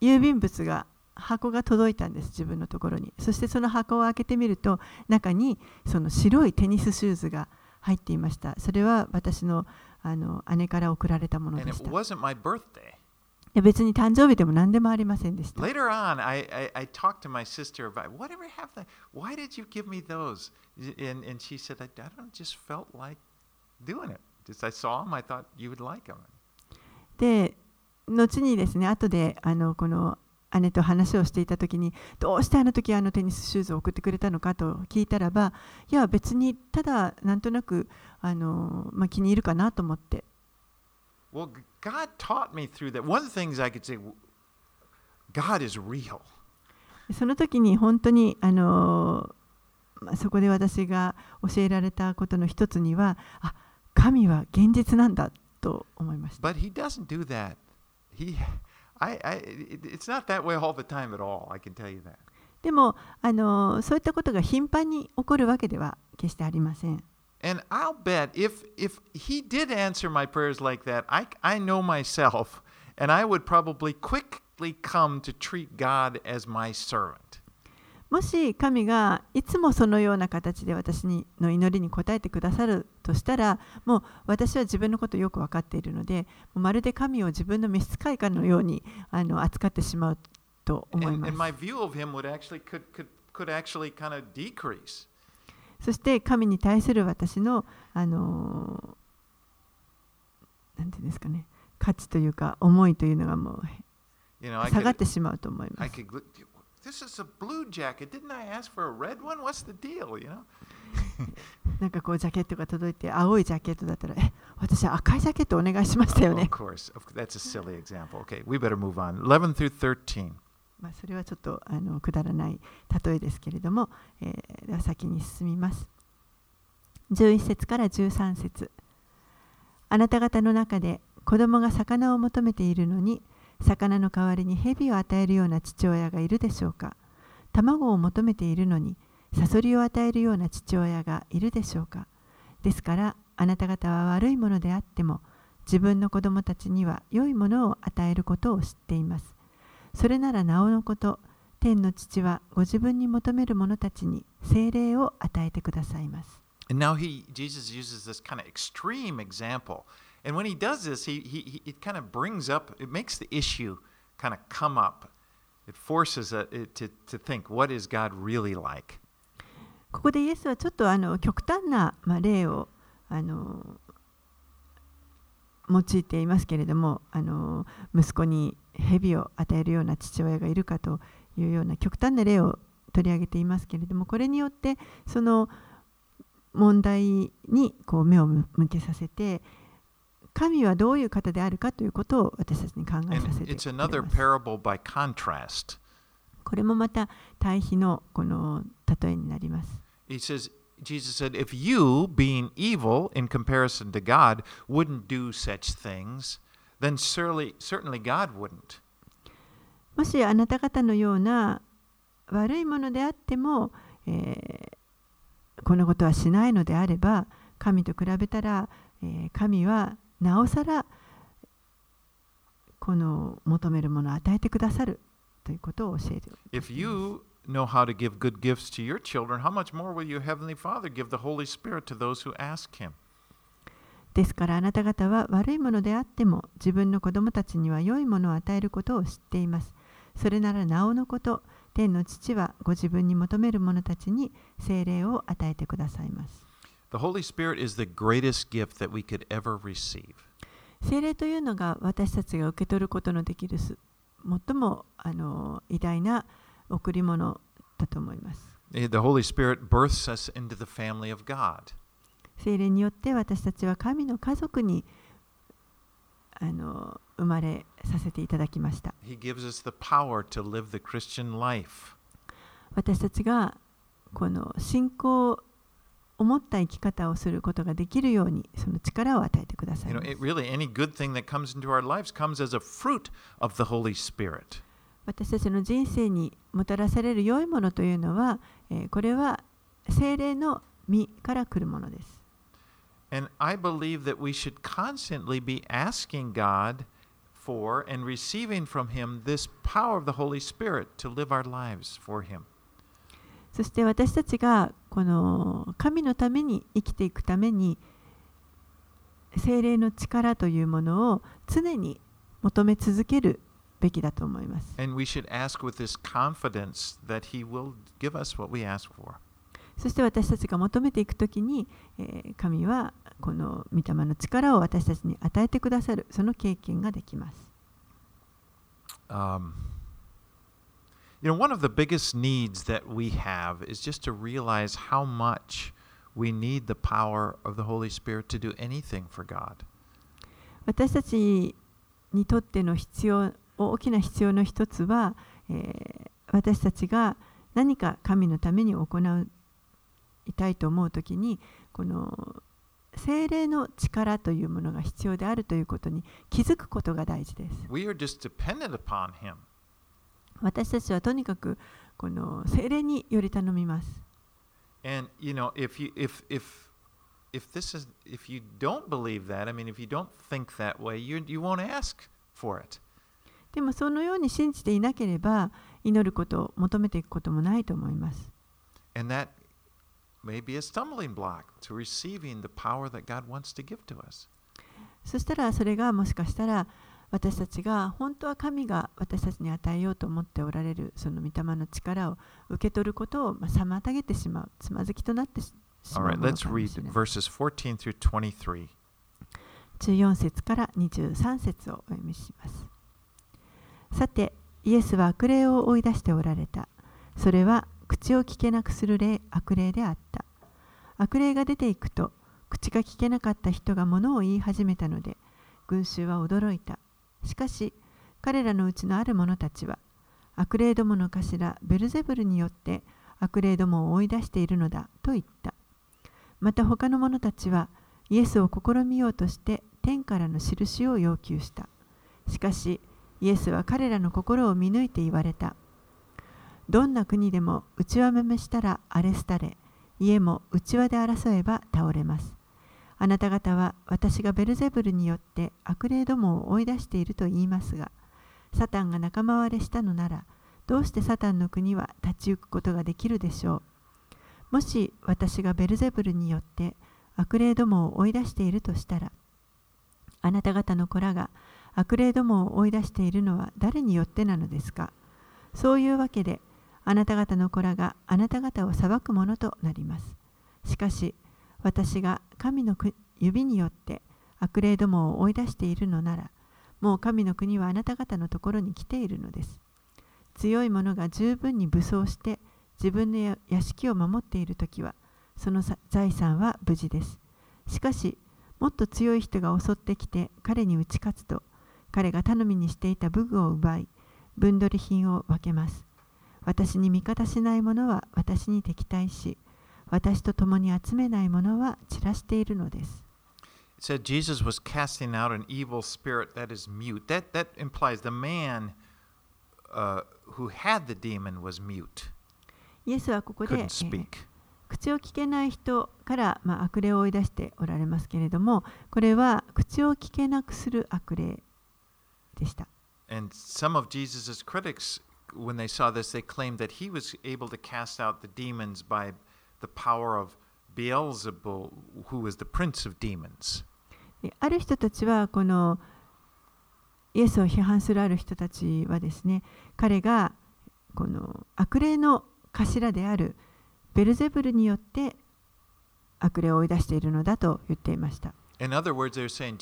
郵便物が箱が届いたんです自分のところに。そしてその箱を開けてみると中にその白いテニスシューズが入っていました。それは私の,あの姉から送られたものでし別に誕生日でも何でもありませんでした。後にですね、後であのこの姉と話をしていた時にどうしてあの時あのテニスシューズを送ってくれたのかと聞いたらばいや別にただなんとなくあの、まあ、気に入るかなと思って Well, God taught me through that. One of the things I could say, God is real. その時に本当にあの、まあ、そこで私が教えられたことの一つにはあ神は現実なんだと思いました But He doesn't do that. He, I, I, it- it's not that way all the time at all. I can tell you that. でもあのそういったことが頻繁に起こるわけでは決してありません And I'll bet if if he did answer my prayers like that, I I know myself, and I would probably quickly come to treat God as my servant. もし神がいつもそのような形で私にの祈りに応えてくださるとしたらもう私は自分のことをよく分かっているのでまるで神を自分の召使いかのようにあの扱ってしまうと思います.そして神に対する私のあのなんていうんですかね価値というか思いというのがもう下がってしまうと思います this is a blue jacket. Didn't I ask for a red one? What's the deal? You know. なんかこうジャケットが届いて青いジャケットだったらえ私は赤いジャケットお願いしましたよ Of ね course, of, that's a silly example. Okay, we better move on. Eleven through thirteen. まあ、それはちょっとあのくだらない例えですけれども、えーでは先に進みます。11節から13節あなた方の中で子供が魚を求めているのに魚の代わりに蛇を与えるような父親がいるでしょうか卵を求めているのにサソリを与えるような父親がいるでしょうかですからあなた方は悪いものであっても自分の子供たちには良いものを与えることを知っていますそれならなおのこと、天の父はご自分に求める者たちに精霊を与えてくださいます。And now he Jesus uses this kind of extreme example. And when he does this, he, he, he it kind of brings up, it makes the issue kind of come up. It forces it, it to, to think, what is God really like? ここでイエスはちょっとあの極端な、まあ、例をあの用いていますけれどもあの息子に蛇を与えるような父親がいるかというような極端な例を取り上げていますけれどもこれによってその問題にこう目を向けさせて神はどういう方であるかということを私たちに考えさせてくます。これもまた対比のこの例えになります。Jesus said, if you, being evil in comparison to God, wouldn't do such things, then certainly God wouldn't. もしあなた方のような悪いものであっても、このことはしないのであれば、神と比べたら、えー、神はなおさらこの求めるものを与えてくださるということを教えております If you know how to give good gifts to your children, how much more will your Heavenly Father give the Holy Spirit to those who ask Him? ですからあなた方は悪いものであっても自分の子供たちには良いものを与えることを知っています。それならなおのこと、天の父はご自分に求める者たちに精霊を与えてくださいます。The Holy Spirit is the greatest gift that we could ever receive. 精霊というのが私たちが受け取ることのできるす最もあの偉大な贈り物だと思います。The Holy Spirit births us into the family of God. 精霊によって私たちは神の家族にあの生まれさせていただきました。He gives us the power to live the Christian life. 私たちがこの信仰を持った生き方をすることができるようにその力を与えてください You ま know, す it really any good thing that comes into our lives comes as a fruit of the Holy Spirit. 私たちの人生にもたらされる良いものというのは、えーこれは精霊の実から来るものです。And I believe that we should constantly be asking God for and receiving from Him this power of the Holy Spirit to live our lives for Him. そして私たちがこの神のために生きていくために精霊の力というものを常に求め続けるべきだと思います。そして私たちが求めていくときに、えー神はこの御霊の力を私たちに与えてくださるその経験ができます。Um, you know, one of the biggest needs that we have is just to realize how much we need the power of the Holy Spirit to do anything for God. 私たちにとっての必要大きな必要の一つは、えー私たちが何か神のために行いたいと思うときにこの精霊の力というものが必要であるということに気づくことが大事です。 We are just dependent upon Him. 私たちはとにかくこの精霊により頼みます。でもそのように信じていなければ祈ることを求めていくこともないと思います。そしたらそれがもしかしたら私たちが本当は神が私たちに与えようと思っておられるその御霊の力を受け取ることをまあ妨げてしまうつまずきとなってしまうものかもしれない。verses 14 through 23. 14節から23節をお読みします。さて、イエスは悪霊を追い出しておられた。それは口を聞けなくする霊、悪霊であった。悪霊が出ていくと、口が聞けなかった人が物を言い始めたので、群衆は驚いた。しかし、彼らのうちのある者たちは、悪霊どもの頭、ベルゼブルによって悪霊どもを追い出しているのだと言った。また他の者たちは、イエスを試みようとして天からの印を要求した。しかし、イエスは彼らの心を見抜いて言われた。どんな国でも内輪めめしたら荒れ廃れ、家も内輪で争えば倒れます。あなた方は私がベルゼブルによって悪霊どもを追い出していると言いますが、サタンが仲間割れしたのなら、どうしてサタンの国は立ち行くことができるでしょう？もし私がベルゼブルによって悪霊どもを追い出しているとしたら、あなた方の子らが悪霊どもを追い出しているのは誰によってなのですか？そういうわけで、あなた方の子らがあなた方を裁くものとなります。しかし、私が神の指によって悪霊どもを追い出しているのなら、もう神の国はあなた方のところに来ているのです。強い者が十分に武装して自分の屋敷を守っているときは、その財産は無事です。しかし、もっと強い人が襲ってきて彼に打ち勝つと、彼が頼みにしていた武具を奪い、分取り品を分けます。私に味方しない者は私に敵対し、私と共に集めない者は散らしているのです。It said Jesus was casting out an evil spirit that is mute. That, that implies the man uh, who had the demon was mute, イエスはここで、えー.口を聞けない人から、まあ、悪霊を追い出しておられますけれども、これは口を聞けなくする悪霊でした。And some of Jesus' critics, when they saw this, they claimed that he was able to cast out the demons by ある人たちはこのイエスを批判するある人たちはですね彼がこの悪霊の頭であるベルゼブルによって悪霊を出してるのだと言っていました。Words, saying,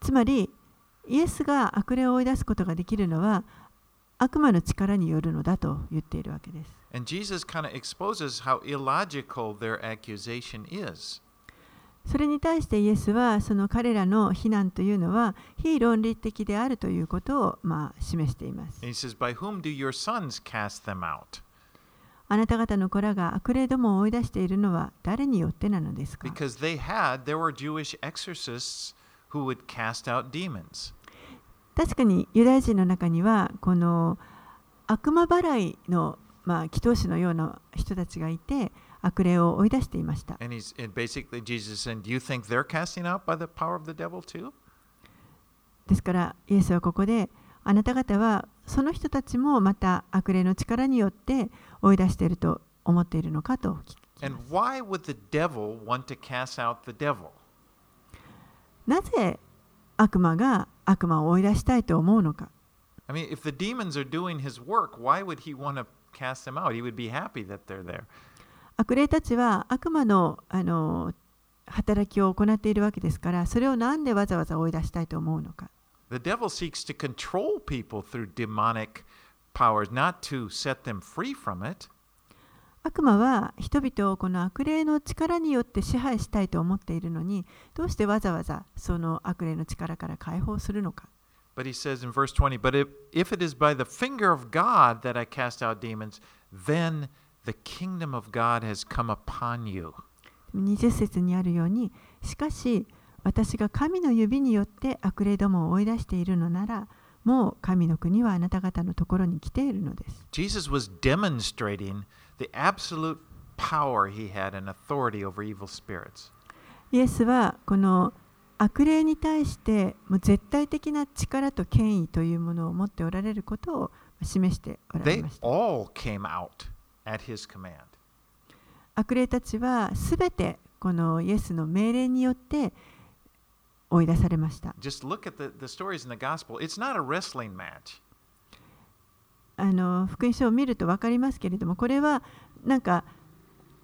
つまりイエスが悪霊を追い出すことができるのは悪魔の力によるのだと言っているわけです。それに対してイエスはその彼らの非難というのは非論理的であるということをま示しています。あなた方の子らが悪霊どもを追い出しているのは誰によってなのですか？確かにユダヤ人の中にはこの悪魔払いの、まあ、祈祷師のような人たちがいて悪霊を追い出していました。ですから、イエスはここであなた方はその人たちもまた悪霊の力によって追い出していると思っているのかと。なぜ悪魔が悪魔を追い出したいと思うのか I mean, if the demons are doing his work, why would he want to cast them out? He would be happy that they're there. 悪霊たちは悪魔のあの働きを行っているわけですからそれをなんでわざわざ追い出したいと思うのか The devil seeks to control people through demonic powers, not to set them free from it. 悪魔は人々をこの悪霊の力によって支配したいと思っているのにどうしてわざわざその悪霊の力から解放するのか But he says in verse 20, But if, if it is by the finger of God that I cast out demons, then the kingdom of God has come upon you. 20節にあるようにしかし私が神の指によって悪霊どもを追い出しているのならもう神の国はあなた方のところに来ているのです Jesus was demonstrating the absolute power he had and authority over evil spirits. イエスはこの悪霊に対してもう絶対的な力と権威というものを持っておられることを示しておられました.悪霊たちはすべてこのイエスの命令によって追い出されました。Just look at the, the stories in the gospel. It's not a wrestling match. あの福音書を見ると分かりますけれども、これはなんか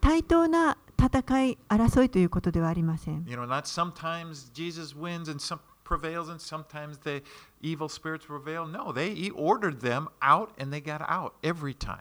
対等な戦い、争いということではありません。You know, not sometimes Jesus wins and some prevails and sometimes the evil spirits prevail. No, they he ordered them out and they got out every time.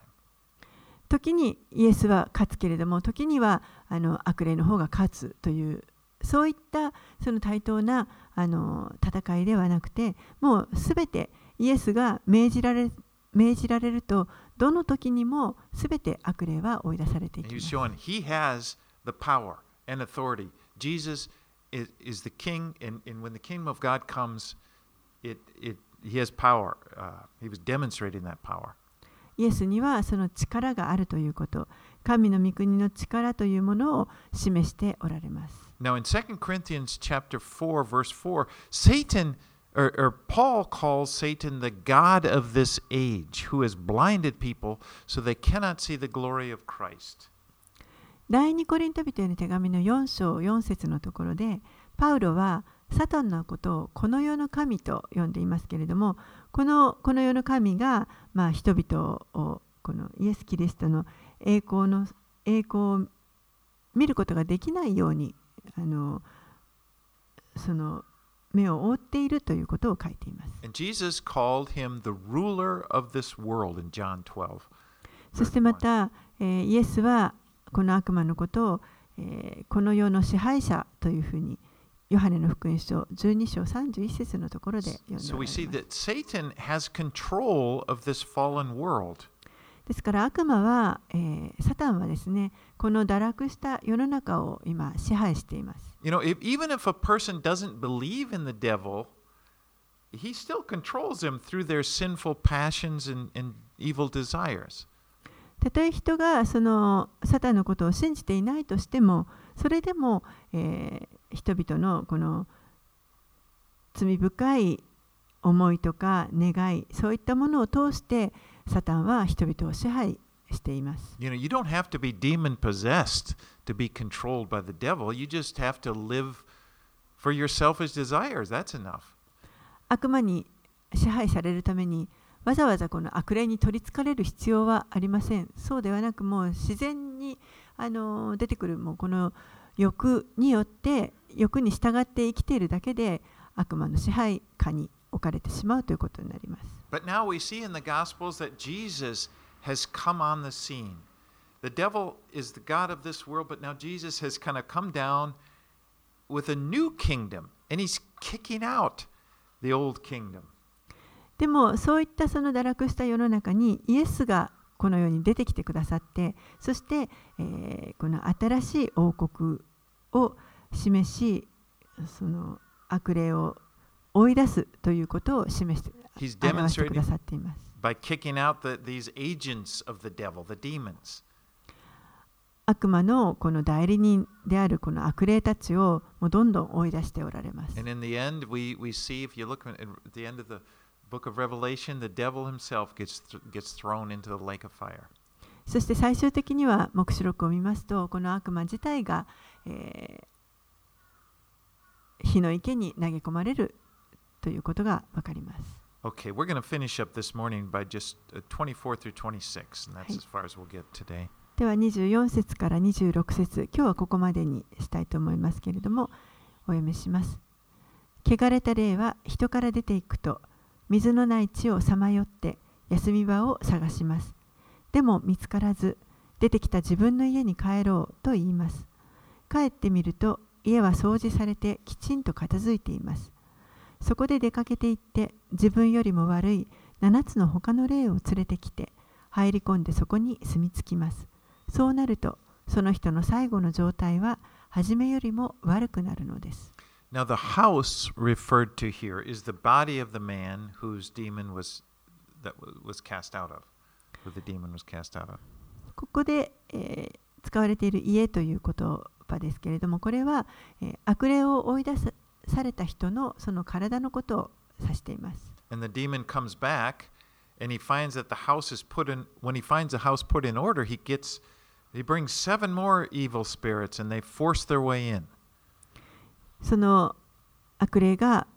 時にイエスは勝つけれども、時にはあの悪霊の方が勝つという、そういったその対等なあの戦いではなくて、もうすべてイエスが命じられ命じられると、どの時にもすべて悪霊は追い出されていきます。he has the power and authority. Jesus is, is the king, and, and when the kingdom of God comes, it, it, he has power. Uh, he was demonstrating that power. イエスにはその力があるということ、神の御国の力というものを示しておられます。Now in 2 Corinthians chapter 4 verse 4, Satan or, or Paul calls Satan the god of this age who has blinded people so they cannot see the glory of Christ. 第二コリント人への手紙の4章4節のところで、パウロはサタンのことをこの世の神と呼んでいますけれども、このこの世の神が、まあ、人々をこのイエス・キリストの栄光の栄光を見ることができないようにあのその目を覆っているということを書いています。そしてまた、イエスはこの悪魔のことを、この世の支配者というふうに、ヨハネの福音書12章31節のところで読んでいます。So ですから悪魔は、えーサタンはですね、この堕落した世の中を今支配しています。You know, if, even if a person doesn't believe in the devil, he still controls them through their sinful passions and, and evil desires. たとえ人がそのサタンのことを信じていないとしても、それでも、えー人々のこの罪深い思いとか願い、そういったものを通して、サタンは人々を支配しています。You know, you don't have to be demon possessed to be controlled by the devil. You just have to live for your selfish desires. That's enough. 悪魔に支配されるために、わざわざこの悪霊に取りつかれる必要はありません。そうではなく、もう自然にあの出てくるもうこの欲によって、欲に従って生きているだけで、悪魔の支配下に置かれてしまうということになります。But now we see in the Gospels that Jesus has come on the scene. The devil is the God of this world, but now Jesus has kind of come down with a new kingdom, and he's kicking out the old kingdom. でもそういったその堕落した世の中にイエスがこの世に出てきてくださってそして、えーこの新しい王国を示しその悪霊を 追い出すということを示して表してくださっています。by kicking out the, these agents of the devil, the demons. 悪魔のこの代理人であるこの悪霊たちをもうどんどん追い出しておられます。And in the end, we, we see, if you look at at the end of the book of Revelation, the devil himself gets, th- gets thrown into the lake of fire. そして最終的には黙示録を見ますとこの悪魔自体が、えー火の池に投げ込まれるということがわかります。Okay, we're going to finish up this morning by just uh, 24 through 26, and that's as far as we'll get today. では24節から26節今日はここまでにしたいと思いますけれどもお読みします。汚れた霊は人から出ていくと水のない地をさまよって休み場を探します。でも見つからず出てきた自分の家に帰ろうと言います。帰ってみると家は掃除されてきちんと片付いています。そこで出かけて行って自分よりも悪い7つの他の霊を連れてきて入り込んでそこに住み着きます。そうなるとその人の最後の状態は初めよりも悪くなるのです。Now, the house referred to here is the body of the man whose demon was that wa- was cast out of, who the demon was cast out of. ここで、えー使われている家という言葉ですけれどもこれは、えー悪霊を追い出さされた人のその体のことを指しています。その悪霊が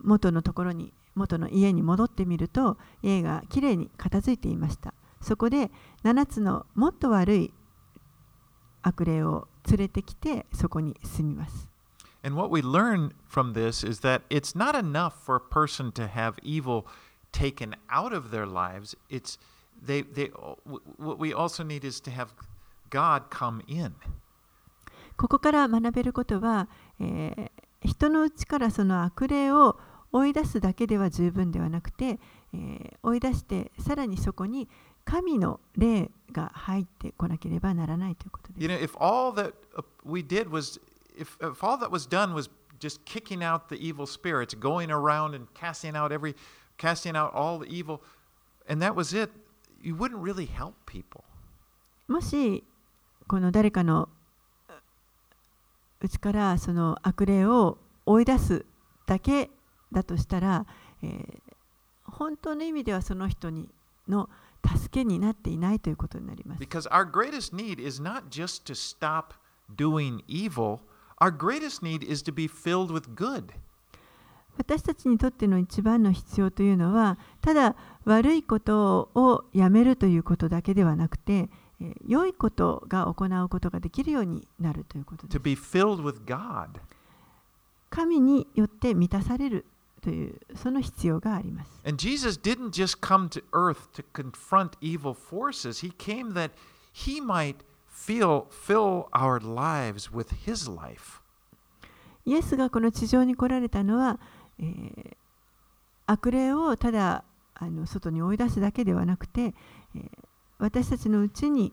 元のところに元の家に戻ってみると家がきれいに片付いていました。そこで7つのもっと悪い悪霊を連れてきてそこに住みます。And what we learn from this is that it's not enough for a person to have evil taken out of their lives. It's they they what we also need is to have God come in. ここから学べることは、えー人のうちからその悪霊を追い出すだけでは十分ではなくて、えー追い出してさらにそこに神の霊が入ってこなければならないということです You。know, if all that uh, we did was if if all that was done was just kicking out the evil spirits, going around and casting out every casting out all the evil, and that was it, you wouldn't really help people. もしこの誰かのうちからその悪霊を追い出すだけだとしたら、えー本当の意味ではその人にの助けになっていないということになります。 Because our greatest need is not just to stop doing evil, our greatest need is to be filled with good. 私たちにとっての一番の必要というのはただ悪いことをやめるということだけではなくて、えー良いことが行うことができるようになるということで To す。be filled with God. 神によって満たされるというその必要があります。And Jesus didn't just come to earth to confront evil forces, He came that He might feel, fill our lives with His life. イエスがこの地上に来られたのは、えー悪霊をただあの外に追い出すだけではなくて、えー私たちのうちに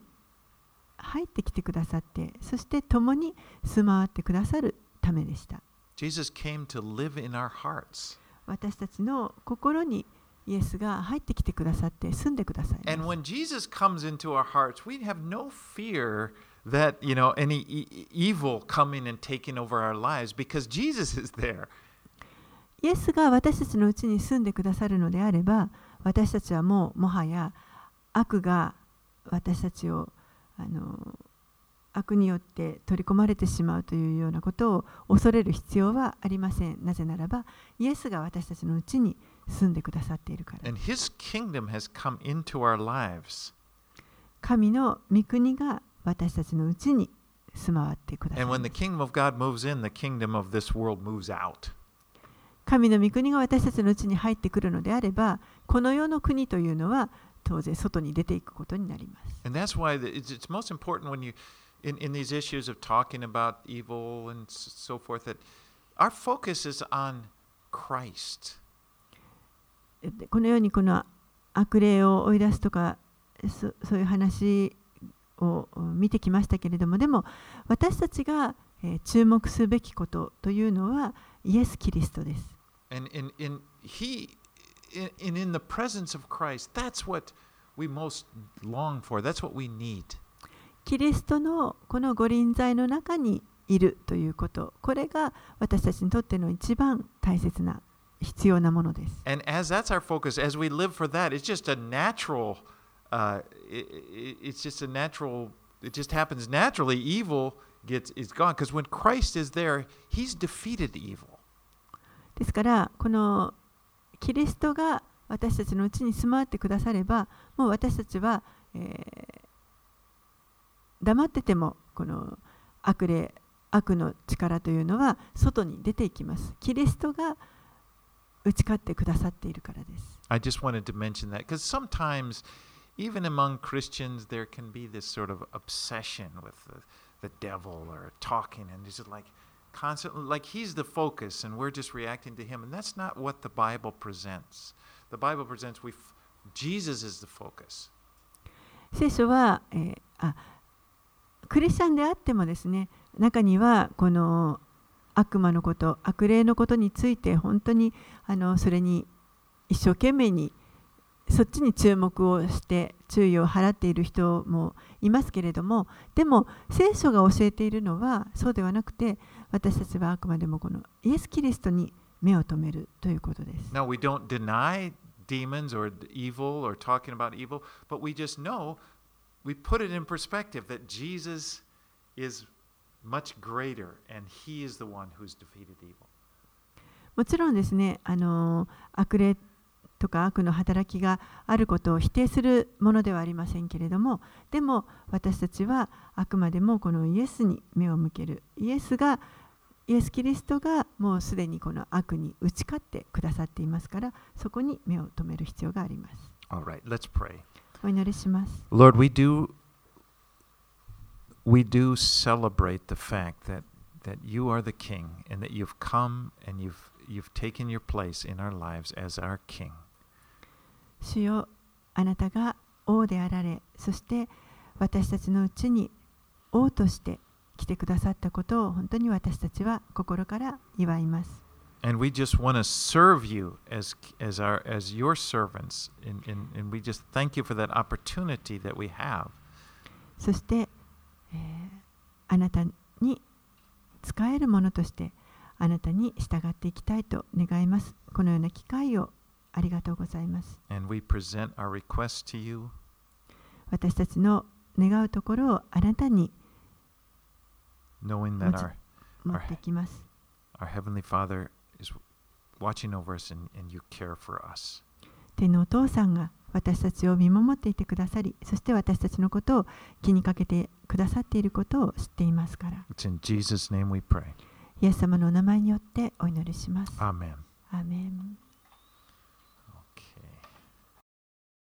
入ってきてくださってそして共に住まわってくださるためでした。Jesus came to live in our hearts. 私たちの心にイエスが入ってきてくださって住んでください。And when Jesus comes into our hearts, we have no fear that, you know, any e- evil coming and taking over our lives because Jesus is there. イエスが私たちのうちに住んでくださるのであれば私たちはもうもはや悪が私たちをあの悪によって取り込まれてしまうというようなことを恐れる必要はありませんなぜならばイエスが私たちのうちに住んでくださっているから And his kingdom has come into our lives. 神の御国が私たちのうちに住まわってください And ま when す the kingdom of God moves in, the kingdom of this world moves out. 神の御国が私たちのうちに入ってくるのであればこの世の国というのは当然外に出ていくことになります And that's why it's, it's most important when you, in, in these issues of talking about evil and so forth, that our focus is on Christ. でこのようにこの悪霊を追い出すとかそそういう話を見てきましたけれどもでも私たちが、えー注目すべきことというのはイエス・キリストです。And in, in he in, in, in the presence of Christ, that's what we most long for. That's what we need. キリストのこの御臨在の中にいるということ、これが私たちにとっての一番大切な必要なものです。And as that's our focus, as we live for that, it's just a natural, uh, it, it, it's just a natural, it just happens naturally. Evil gets is gone because when Christ is there, He's defeated evil. ですから、このキリストが私たちのうちに住まわってくだされば、もう私たちは、えー黙っててもこの悪霊、悪の力というのは外に出ていきます。キリストが打ち勝ってくださっているからです。I just wanted to mention that because sometimes, even among Christians, there can be this sort of obsession with the, the devil or talking, and it's like constantly, like he's the focus, and we're just reacting to him, and that's not what the Bible presents. The Bible presents we, Jesus is the focus. 聖書は、えーあクリスチャンであってもですね中にはこの悪魔のこと悪霊のことについて本当にあのそれに一生懸命にそっちに注目をして注意を払っている人もいますけれどもでも聖書が教えているのはそうではなくて私たちはあくまでもこのイエス・キリストに目を留めるということです。Now, we don't deny demons or evil or talking about evil, but we just know, we put it in perspective that Jesus is much greater and he is the one who's defeated evil. もちろんですね、あの悪霊とか悪の働きがあることを否定するものではありませんけれども、でも私たちはあくまでもこのイエスに目を向ける。イエスが、イエス・キリストがもうすでにこの悪に打ち勝ってくださっていますから、そこに目を留める必要があります。All right, let's pray. お祈りします。Lord, we do we do celebrate the fact that that you are the king and that you've come and you've you've taken your place in our lives as our king. 主よあなたが王であられそして私たちのうちに王として来てくださったことを本当に私たちは心から祝います And we just want to serve you as as our as your servants and, and, and we just thank you for that opportunity that we have. そして、 えーあなたに使えるものとしてあなたに従っていきたいと願いますこのような機会をありがとうございます And we present our request to you 私たちの願うところをあなたに持ってきます our heavenly Father is watching over us and, and you care for us. 天のお父さんが私たちを見守っていてくださりそして私たちのことを気にかけてくださっていることを知っていますから.イエス様のお名前によってお祈りします。Amen. アーメン